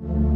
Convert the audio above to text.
you